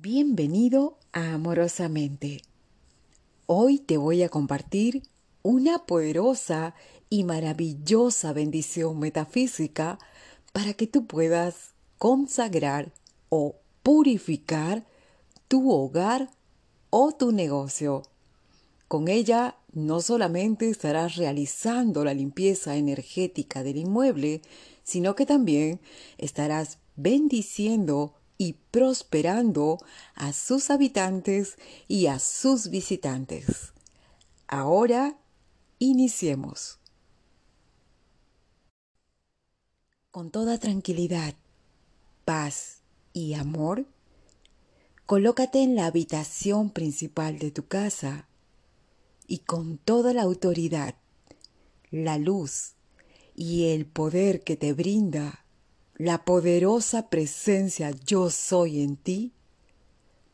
Bienvenido a Amorosamente. Hoy te voy a compartir una poderosa y maravillosa bendición metafísica para que tú puedas consagrar o purificar tu hogar o tu negocio. Con ella no solamente estarás realizando la limpieza energética del inmueble, sino que también estarás bendiciendo y prosperando a sus habitantes y a sus visitantes. Ahora iniciemos. Con toda tranquilidad, paz y amor, colócate en la habitación principal de tu casa y con toda la autoridad, la luz y el poder que te brinda la poderosa presencia yo soy en ti,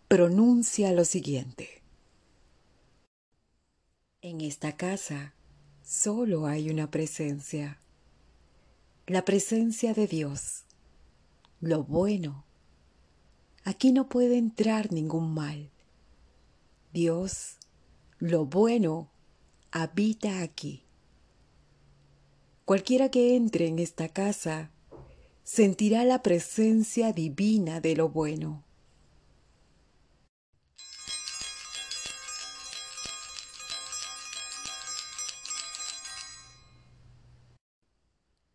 pronuncia lo siguiente. En esta casa solo hay una presencia, la presencia de Dios, lo bueno. Aquí no puede entrar ningún mal. Dios, lo bueno, habita aquí. Cualquiera que entre en esta casa sentirá la presencia divina de lo bueno.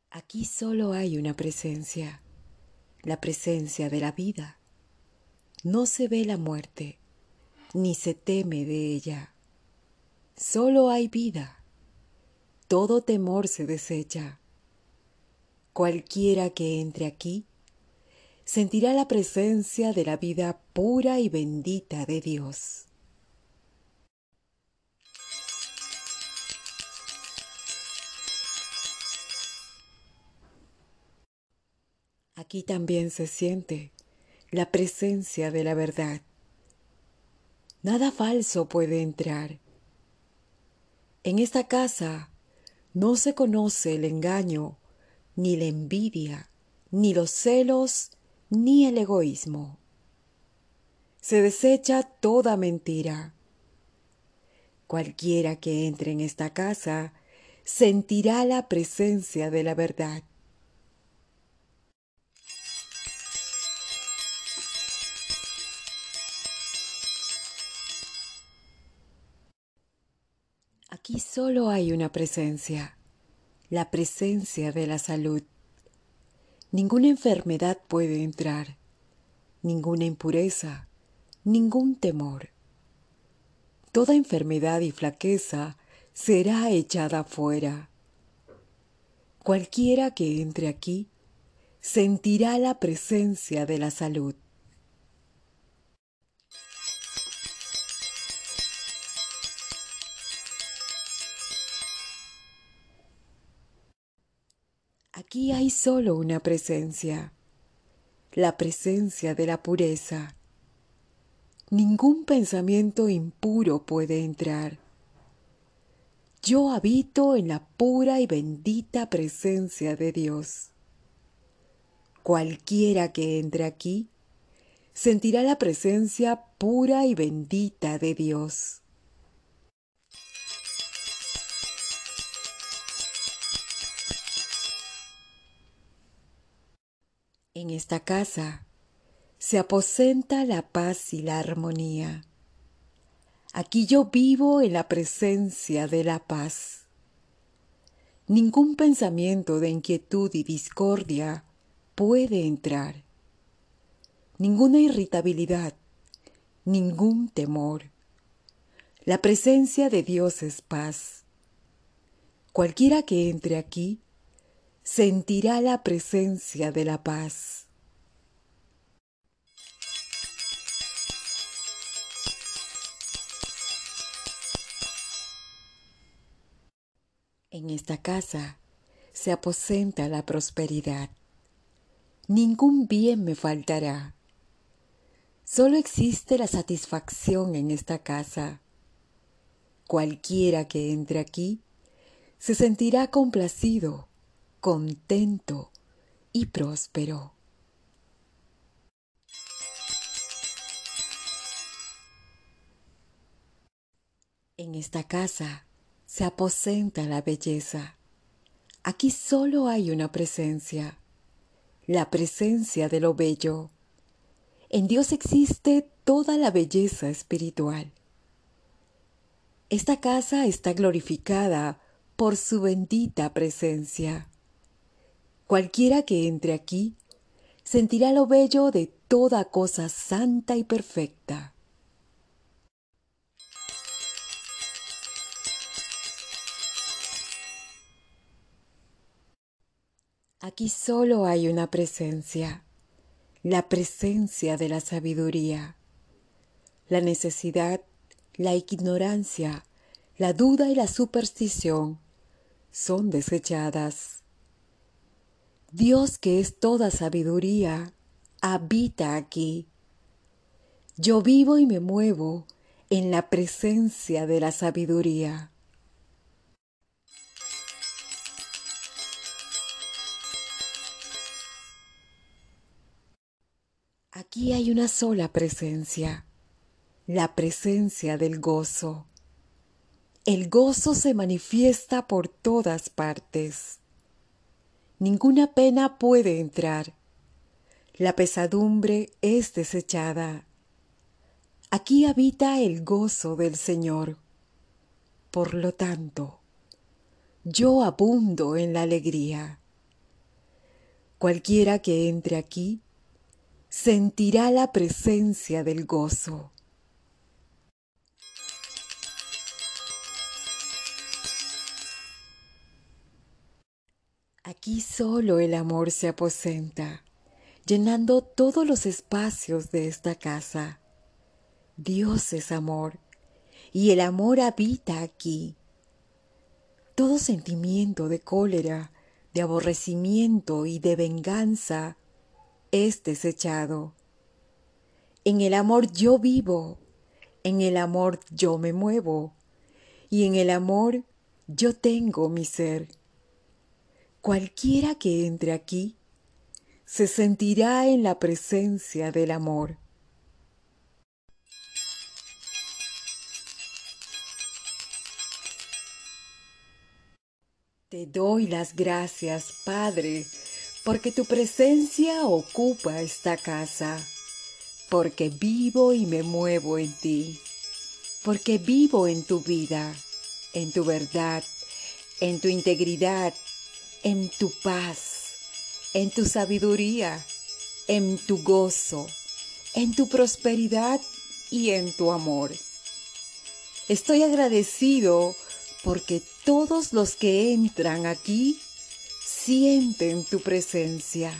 Aquí solo hay una presencia, la presencia de la vida. No se ve la muerte, ni se teme de ella. Solo hay vida. Todo temor se desecha Cualquiera que entre aquí sentirá la presencia de la vida pura y bendita de Dios. Aquí también se siente la presencia de la verdad. Nada falso puede entrar. En esta casa no se conoce el engaño ni la envidia, ni los celos, ni el egoísmo. Se desecha toda mentira. Cualquiera que entre en esta casa sentirá la presencia de la verdad. Aquí solo hay una presencia la presencia de la salud. Ninguna enfermedad puede entrar, ninguna impureza, ningún temor. Toda enfermedad y flaqueza será echada fuera. Cualquiera que entre aquí sentirá la presencia de la salud. Aquí hay solo una presencia, la presencia de la pureza. Ningún pensamiento impuro puede entrar. Yo habito en la pura y bendita presencia de Dios. Cualquiera que entre aquí sentirá la presencia pura y bendita de Dios. En esta casa se aposenta la paz y la armonía. Aquí yo vivo en la presencia de la paz. Ningún pensamiento de inquietud y discordia puede entrar. Ninguna irritabilidad, ningún temor. La presencia de Dios es paz. Cualquiera que entre aquí sentirá la presencia de la paz. En esta casa se aposenta la prosperidad. Ningún bien me faltará. Solo existe la satisfacción en esta casa. Cualquiera que entre aquí se sentirá complacido contento y próspero. En esta casa se aposenta la belleza. Aquí solo hay una presencia, la presencia de lo bello. En Dios existe toda la belleza espiritual. Esta casa está glorificada por su bendita presencia. Cualquiera que entre aquí sentirá lo bello de toda cosa santa y perfecta. Aquí solo hay una presencia, la presencia de la sabiduría. La necesidad, la ignorancia, la duda y la superstición son desechadas. Dios que es toda sabiduría, habita aquí. Yo vivo y me muevo en la presencia de la sabiduría. Aquí hay una sola presencia, la presencia del gozo. El gozo se manifiesta por todas partes. Ninguna pena puede entrar. La pesadumbre es desechada. Aquí habita el gozo del Señor. Por lo tanto, yo abundo en la alegría. Cualquiera que entre aquí sentirá la presencia del gozo. Aquí solo el amor se aposenta, llenando todos los espacios de esta casa. Dios es amor, y el amor habita aquí. Todo sentimiento de cólera, de aborrecimiento y de venganza es desechado. En el amor yo vivo, en el amor yo me muevo, y en el amor yo tengo mi ser. Cualquiera que entre aquí se sentirá en la presencia del amor. Te doy las gracias, Padre, porque tu presencia ocupa esta casa, porque vivo y me muevo en ti, porque vivo en tu vida, en tu verdad, en tu integridad, en tu paz, en tu sabiduría, en tu gozo, en tu prosperidad y en tu amor. Estoy agradecido porque todos los que entran aquí sienten tu presencia.